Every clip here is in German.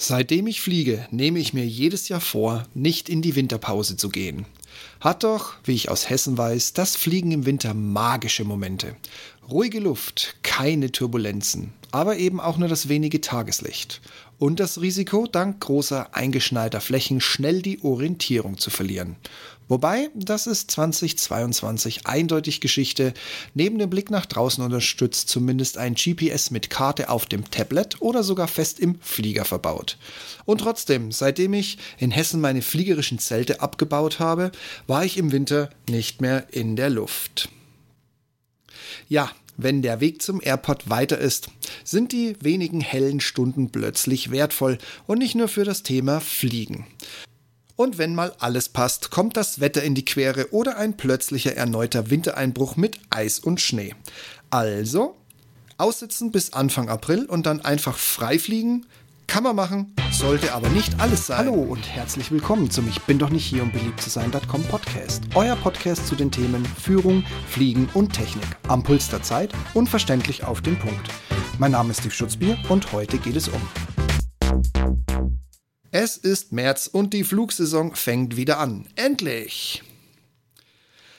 Seitdem ich fliege, nehme ich mir jedes Jahr vor, nicht in die Winterpause zu gehen. Hat doch, wie ich aus Hessen weiß, das Fliegen im Winter magische Momente. Ruhige Luft, keine Turbulenzen, aber eben auch nur das wenige Tageslicht. Und das Risiko, dank großer eingeschneiter Flächen schnell die Orientierung zu verlieren. Wobei, das ist 2022 eindeutig Geschichte. Neben dem Blick nach draußen unterstützt zumindest ein GPS mit Karte auf dem Tablet oder sogar fest im Flieger verbaut. Und trotzdem, seitdem ich in Hessen meine fliegerischen Zelte abgebaut habe, war ich im Winter nicht mehr in der Luft. Ja, wenn der Weg zum Airport weiter ist, sind die wenigen hellen Stunden plötzlich wertvoll und nicht nur für das Thema Fliegen. Und wenn mal alles passt, kommt das Wetter in die Quere oder ein plötzlicher erneuter Wintereinbruch mit Eis und Schnee. Also, aussitzen bis Anfang April und dann einfach frei fliegen, kann man machen, sollte aber nicht alles sein. Hallo und herzlich willkommen zum Ich bin doch nicht hier, um beliebt zu sein.com Podcast. Euer Podcast zu den Themen Führung, Fliegen und Technik. Am Puls der Zeit und verständlich auf den Punkt. Mein Name ist Steve Schutzbier und heute geht es um es ist März und die Flugsaison fängt wieder an. Endlich!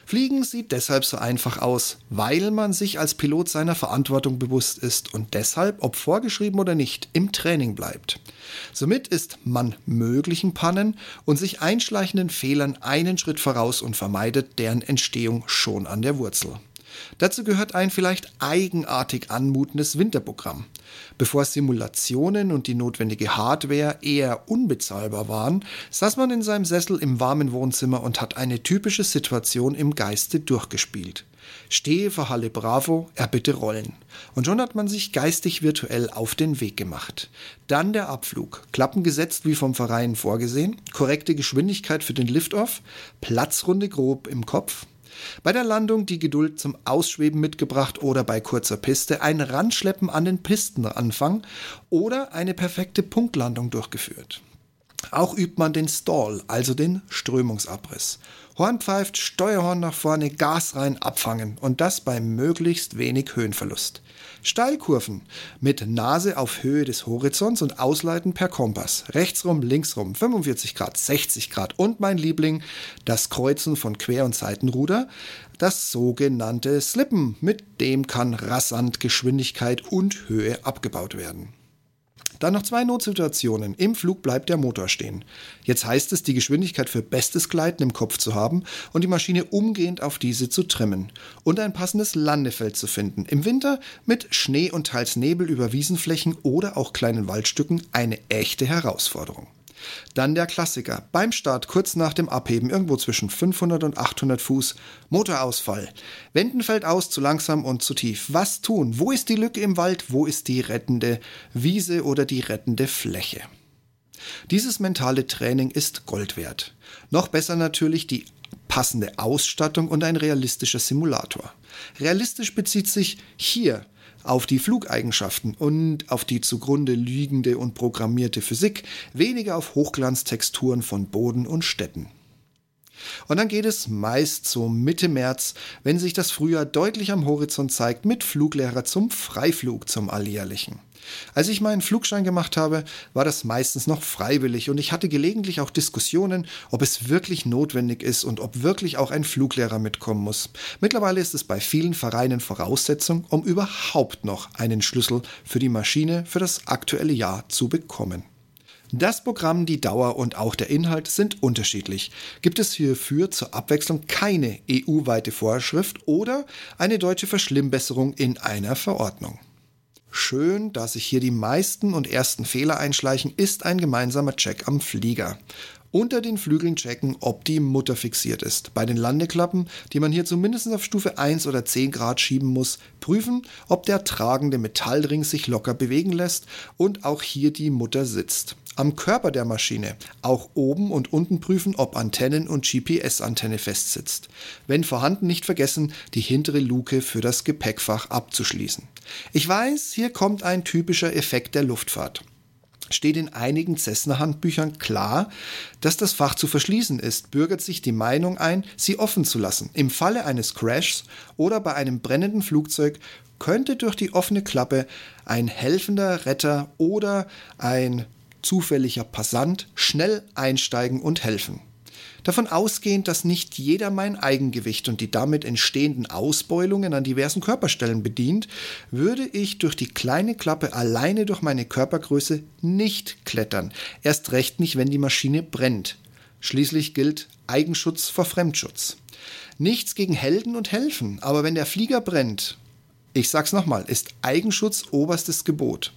Fliegen sieht deshalb so einfach aus, weil man sich als Pilot seiner Verantwortung bewusst ist und deshalb, ob vorgeschrieben oder nicht, im Training bleibt. Somit ist man möglichen Pannen und sich einschleichenden Fehlern einen Schritt voraus und vermeidet deren Entstehung schon an der Wurzel. Dazu gehört ein vielleicht eigenartig anmutendes Winterprogramm. Bevor Simulationen und die notwendige Hardware eher unbezahlbar waren, saß man in seinem Sessel im warmen Wohnzimmer und hat eine typische Situation im Geiste durchgespielt. Stehe vor Halle Bravo, erbitte Rollen. Und schon hat man sich geistig virtuell auf den Weg gemacht. Dann der Abflug. Klappen gesetzt wie vom Verein vorgesehen, korrekte Geschwindigkeit für den Liftoff, Platzrunde grob im Kopf, bei der Landung die Geduld zum Ausschweben mitgebracht oder bei kurzer Piste ein Randschleppen an den Pistenanfang oder eine perfekte Punktlandung durchgeführt. Auch übt man den Stall, also den Strömungsabriss. Horn pfeift, Steuerhorn nach vorne, Gas rein, abfangen und das bei möglichst wenig Höhenverlust. Steilkurven mit Nase auf Höhe des Horizonts und Ausleiten per Kompass. Rechtsrum, linksrum, 45 Grad, 60 Grad und mein Liebling, das Kreuzen von Quer- und Seitenruder, das sogenannte Slippen. Mit dem kann rasant Geschwindigkeit und Höhe abgebaut werden. Dann noch zwei Notsituationen. Im Flug bleibt der Motor stehen. Jetzt heißt es, die Geschwindigkeit für bestes Gleiten im Kopf zu haben und die Maschine umgehend auf diese zu trimmen. Und ein passendes Landefeld zu finden. Im Winter mit Schnee und teils Nebel über Wiesenflächen oder auch kleinen Waldstücken eine echte Herausforderung. Dann der Klassiker. Beim Start kurz nach dem Abheben, irgendwo zwischen 500 und 800 Fuß, Motorausfall. Wenden fällt aus, zu langsam und zu tief. Was tun? Wo ist die Lücke im Wald? Wo ist die rettende Wiese oder die rettende Fläche? Dieses mentale Training ist Gold wert. Noch besser natürlich die passende Ausstattung und ein realistischer Simulator. Realistisch bezieht sich hier auf die Flugeigenschaften und auf die zugrunde liegende und programmierte Physik, weniger auf Hochglanztexturen von Boden und Städten. Und dann geht es meist so Mitte März, wenn sich das Frühjahr deutlich am Horizont zeigt, mit Fluglehrer zum Freiflug zum Alljährlichen. Als ich meinen Flugschein gemacht habe, war das meistens noch freiwillig und ich hatte gelegentlich auch Diskussionen, ob es wirklich notwendig ist und ob wirklich auch ein Fluglehrer mitkommen muss. Mittlerweile ist es bei vielen Vereinen Voraussetzung, um überhaupt noch einen Schlüssel für die Maschine für das aktuelle Jahr zu bekommen. Das Programm, die Dauer und auch der Inhalt sind unterschiedlich. Gibt es hierfür zur Abwechslung keine EU-weite Vorschrift oder eine deutsche Verschlimmbesserung in einer Verordnung? Schön, dass sich hier die meisten und ersten Fehler einschleichen, ist ein gemeinsamer Check am Flieger. Unter den Flügeln checken, ob die Mutter fixiert ist. Bei den Landeklappen, die man hier zumindest auf Stufe 1 oder 10 Grad schieben muss, prüfen, ob der tragende Metallring sich locker bewegen lässt und auch hier die Mutter sitzt. Am Körper der Maschine auch oben und unten prüfen, ob Antennen und GPS-Antenne festsitzt. Wenn vorhanden, nicht vergessen, die hintere Luke für das Gepäckfach abzuschließen. Ich weiß, hier kommt ein typischer Effekt der Luftfahrt steht in einigen Cessna-Handbüchern klar, dass das Fach zu verschließen ist, bürgert sich die Meinung ein, sie offen zu lassen. Im Falle eines Crashs oder bei einem brennenden Flugzeug könnte durch die offene Klappe ein helfender Retter oder ein zufälliger Passant schnell einsteigen und helfen. Davon ausgehend, dass nicht jeder mein Eigengewicht und die damit entstehenden Ausbeulungen an diversen Körperstellen bedient, würde ich durch die kleine Klappe alleine durch meine Körpergröße nicht klettern. Erst recht nicht, wenn die Maschine brennt. Schließlich gilt Eigenschutz vor Fremdschutz. Nichts gegen Helden und Helfen, aber wenn der Flieger brennt, ich sag's nochmal, ist Eigenschutz oberstes Gebot.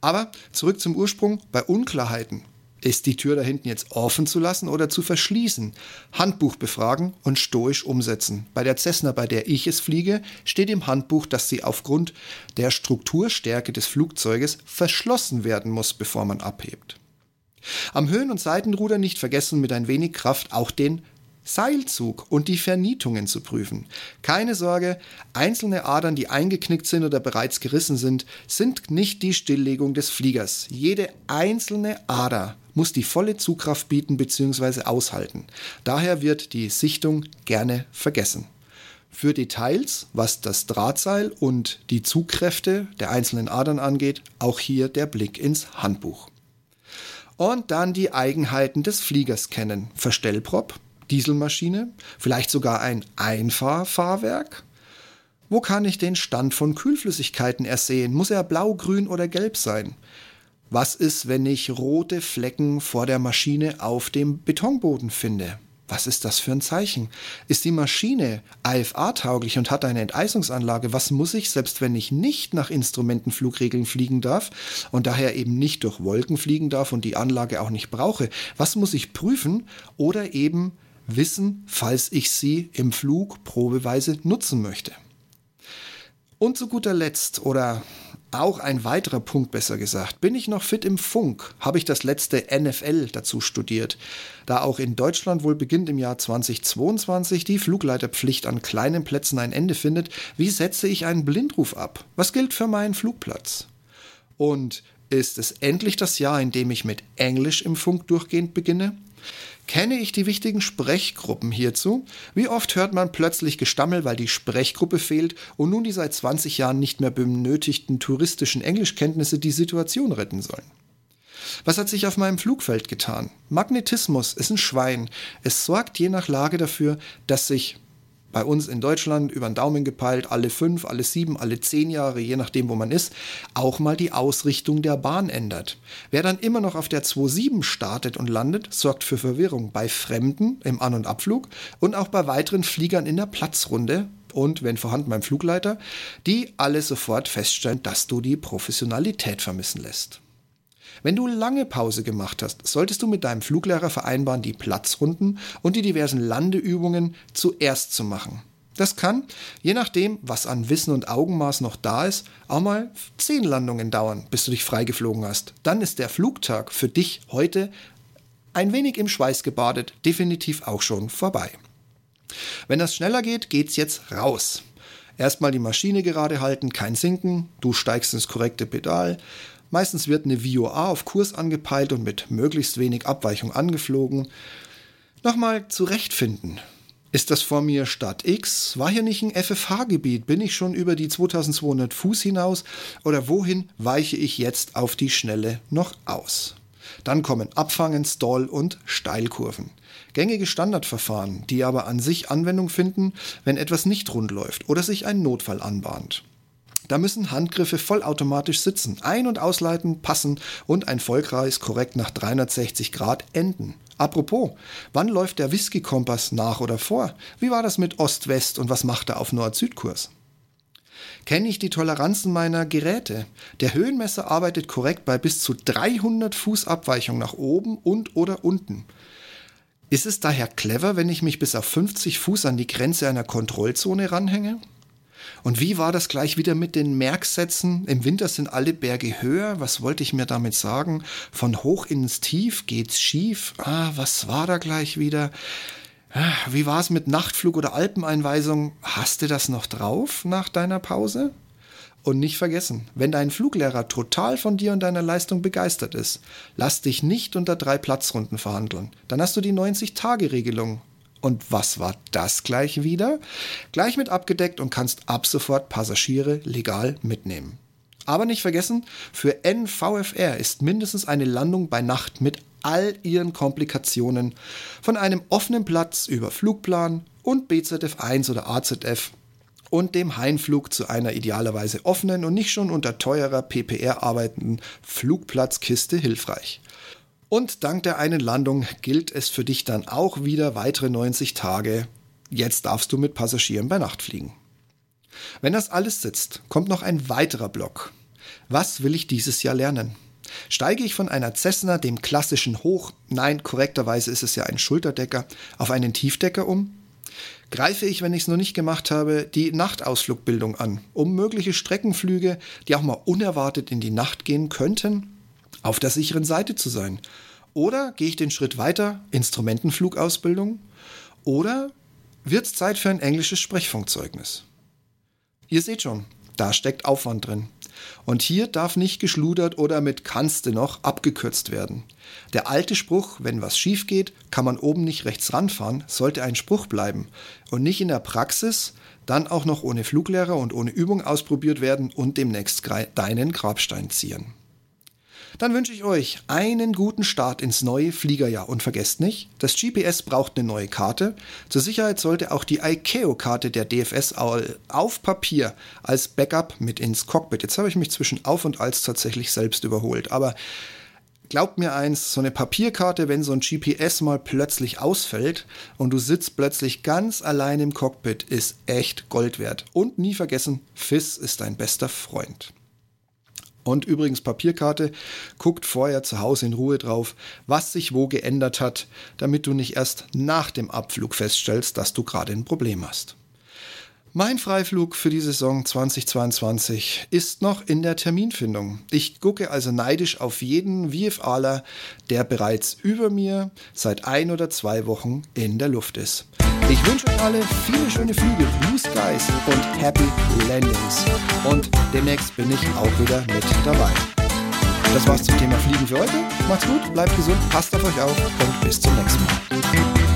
Aber zurück zum Ursprung bei Unklarheiten. Ist die Tür da hinten jetzt offen zu lassen oder zu verschließen? Handbuch befragen und stoisch umsetzen. Bei der Cessna, bei der ich es fliege, steht im Handbuch, dass sie aufgrund der Strukturstärke des Flugzeuges verschlossen werden muss, bevor man abhebt. Am Höhen- und Seitenruder nicht vergessen, mit ein wenig Kraft auch den Seilzug und die Vernietungen zu prüfen. Keine Sorge, einzelne Adern, die eingeknickt sind oder bereits gerissen sind, sind nicht die Stilllegung des Fliegers. Jede einzelne Ader muss die volle Zugkraft bieten bzw. aushalten. Daher wird die Sichtung gerne vergessen. Für Details, was das Drahtseil und die Zugkräfte der einzelnen Adern angeht, auch hier der Blick ins Handbuch. Und dann die Eigenheiten des Fliegers kennen. Verstellprop, Dieselmaschine, vielleicht sogar ein Einfahrfahrwerk. Wo kann ich den Stand von Kühlflüssigkeiten ersehen? Muss er blau, grün oder gelb sein? Was ist, wenn ich rote Flecken vor der Maschine auf dem Betonboden finde? Was ist das für ein Zeichen? Ist die Maschine IFA-tauglich und hat eine Enteisungsanlage? Was muss ich, selbst wenn ich nicht nach Instrumentenflugregeln fliegen darf und daher eben nicht durch Wolken fliegen darf und die Anlage auch nicht brauche, was muss ich prüfen oder eben wissen, falls ich sie im Flug probeweise nutzen möchte? Und zu guter Letzt oder auch ein weiterer Punkt besser gesagt. Bin ich noch fit im Funk? Habe ich das letzte NFL dazu studiert? Da auch in Deutschland wohl beginnt im Jahr 2022 die Flugleiterpflicht an kleinen Plätzen ein Ende findet, wie setze ich einen Blindruf ab? Was gilt für meinen Flugplatz? Und ist es endlich das Jahr, in dem ich mit Englisch im Funk durchgehend beginne? Kenne ich die wichtigen Sprechgruppen hierzu? Wie oft hört man plötzlich Gestammel, weil die Sprechgruppe fehlt und nun die seit 20 Jahren nicht mehr benötigten touristischen Englischkenntnisse die Situation retten sollen? Was hat sich auf meinem Flugfeld getan? Magnetismus ist ein Schwein. Es sorgt je nach Lage dafür, dass sich bei uns in Deutschland über den Daumen gepeilt, alle fünf, alle sieben, alle zehn Jahre, je nachdem, wo man ist, auch mal die Ausrichtung der Bahn ändert. Wer dann immer noch auf der 2.7 startet und landet, sorgt für Verwirrung bei Fremden im An- und Abflug und auch bei weiteren Fliegern in der Platzrunde und, wenn vorhanden, beim Flugleiter, die alle sofort feststellen, dass du die Professionalität vermissen lässt. Wenn du lange Pause gemacht hast, solltest du mit deinem Fluglehrer vereinbaren, die Platzrunden und die diversen Landeübungen zuerst zu machen. Das kann, je nachdem, was an Wissen und Augenmaß noch da ist, auch mal zehn Landungen dauern, bis du dich freigeflogen hast. Dann ist der Flugtag für dich heute ein wenig im Schweiß gebadet, definitiv auch schon vorbei. Wenn das schneller geht, geht's jetzt raus. Erstmal die Maschine gerade halten, kein Sinken, du steigst ins korrekte Pedal, Meistens wird eine VOA auf Kurs angepeilt und mit möglichst wenig Abweichung angeflogen. Nochmal zurechtfinden. Ist das vor mir Stadt X? War hier nicht ein FFH-Gebiet? Bin ich schon über die 2200 Fuß hinaus? Oder wohin weiche ich jetzt auf die Schnelle noch aus? Dann kommen Abfangen, Stall und Steilkurven. Gängige Standardverfahren, die aber an sich Anwendung finden, wenn etwas nicht rund läuft oder sich ein Notfall anbahnt. Da müssen Handgriffe vollautomatisch sitzen, ein- und ausleiten, passen und ein Vollkreis korrekt nach 360 Grad enden. Apropos, wann läuft der Whisky-Kompass nach oder vor? Wie war das mit Ost-West und was macht er auf Nord-Süd-Kurs? Kenne ich die Toleranzen meiner Geräte? Der Höhenmesser arbeitet korrekt bei bis zu 300 Fuß Abweichung nach oben und oder unten. Ist es daher clever, wenn ich mich bis auf 50 Fuß an die Grenze einer Kontrollzone ranhänge? Und wie war das gleich wieder mit den Merksätzen? Im Winter sind alle Berge höher. Was wollte ich mir damit sagen? Von hoch ins Tief geht's schief. Ah, was war da gleich wieder? Ah, wie war es mit Nachtflug oder Alpeneinweisung? Hast du das noch drauf nach deiner Pause? Und nicht vergessen, wenn dein Fluglehrer total von dir und deiner Leistung begeistert ist, lass dich nicht unter drei Platzrunden verhandeln. Dann hast du die 90-Tage-Regelung und was war das gleich wieder? Gleich mit abgedeckt und kannst ab sofort Passagiere legal mitnehmen. Aber nicht vergessen, für NVFR ist mindestens eine Landung bei Nacht mit all ihren Komplikationen von einem offenen Platz über Flugplan und BZF1 oder AZF und dem Heimflug zu einer idealerweise offenen und nicht schon unter teurer PPR arbeitenden Flugplatzkiste hilfreich. Und dank der einen Landung gilt es für dich dann auch wieder weitere 90 Tage. Jetzt darfst du mit Passagieren bei Nacht fliegen. Wenn das alles sitzt, kommt noch ein weiterer Block. Was will ich dieses Jahr lernen? Steige ich von einer Cessna, dem klassischen Hoch, nein, korrekterweise ist es ja ein Schulterdecker, auf einen Tiefdecker um? Greife ich, wenn ich es noch nicht gemacht habe, die Nachtausflugbildung an, um mögliche Streckenflüge, die auch mal unerwartet in die Nacht gehen könnten, auf der sicheren Seite zu sein? Oder gehe ich den Schritt weiter, Instrumentenflugausbildung? Oder wird es Zeit für ein englisches Sprechfunkzeugnis? Ihr seht schon, da steckt Aufwand drin. Und hier darf nicht geschludert oder mit kannste noch abgekürzt werden. Der alte Spruch, wenn was schief geht, kann man oben nicht rechts ranfahren, sollte ein Spruch bleiben und nicht in der Praxis dann auch noch ohne Fluglehrer und ohne Übung ausprobiert werden und demnächst deinen Grabstein ziehen. Dann wünsche ich euch einen guten Start ins neue Fliegerjahr und vergesst nicht, das GPS braucht eine neue Karte. Zur Sicherheit sollte auch die ICAO-Karte der DFS auf Papier als Backup mit ins Cockpit. Jetzt habe ich mich zwischen auf und als tatsächlich selbst überholt, aber Glaubt mir eins, so eine Papierkarte, wenn so ein GPS mal plötzlich ausfällt und du sitzt plötzlich ganz allein im Cockpit, ist echt Gold wert. Und nie vergessen, FIS ist dein bester Freund. Und übrigens Papierkarte, guckt vorher zu Hause in Ruhe drauf, was sich wo geändert hat, damit du nicht erst nach dem Abflug feststellst, dass du gerade ein Problem hast. Mein Freiflug für die Saison 2022 ist noch in der Terminfindung. Ich gucke also neidisch auf jeden VFAler, der bereits über mir seit ein oder zwei Wochen in der Luft ist. Ich wünsche euch alle viele schöne Flüge, Blue Skies und Happy Landings. Und demnächst bin ich auch wieder mit dabei. Das war's zum Thema Fliegen für heute. Macht's gut, bleibt gesund, passt auf euch auf und bis zum nächsten Mal.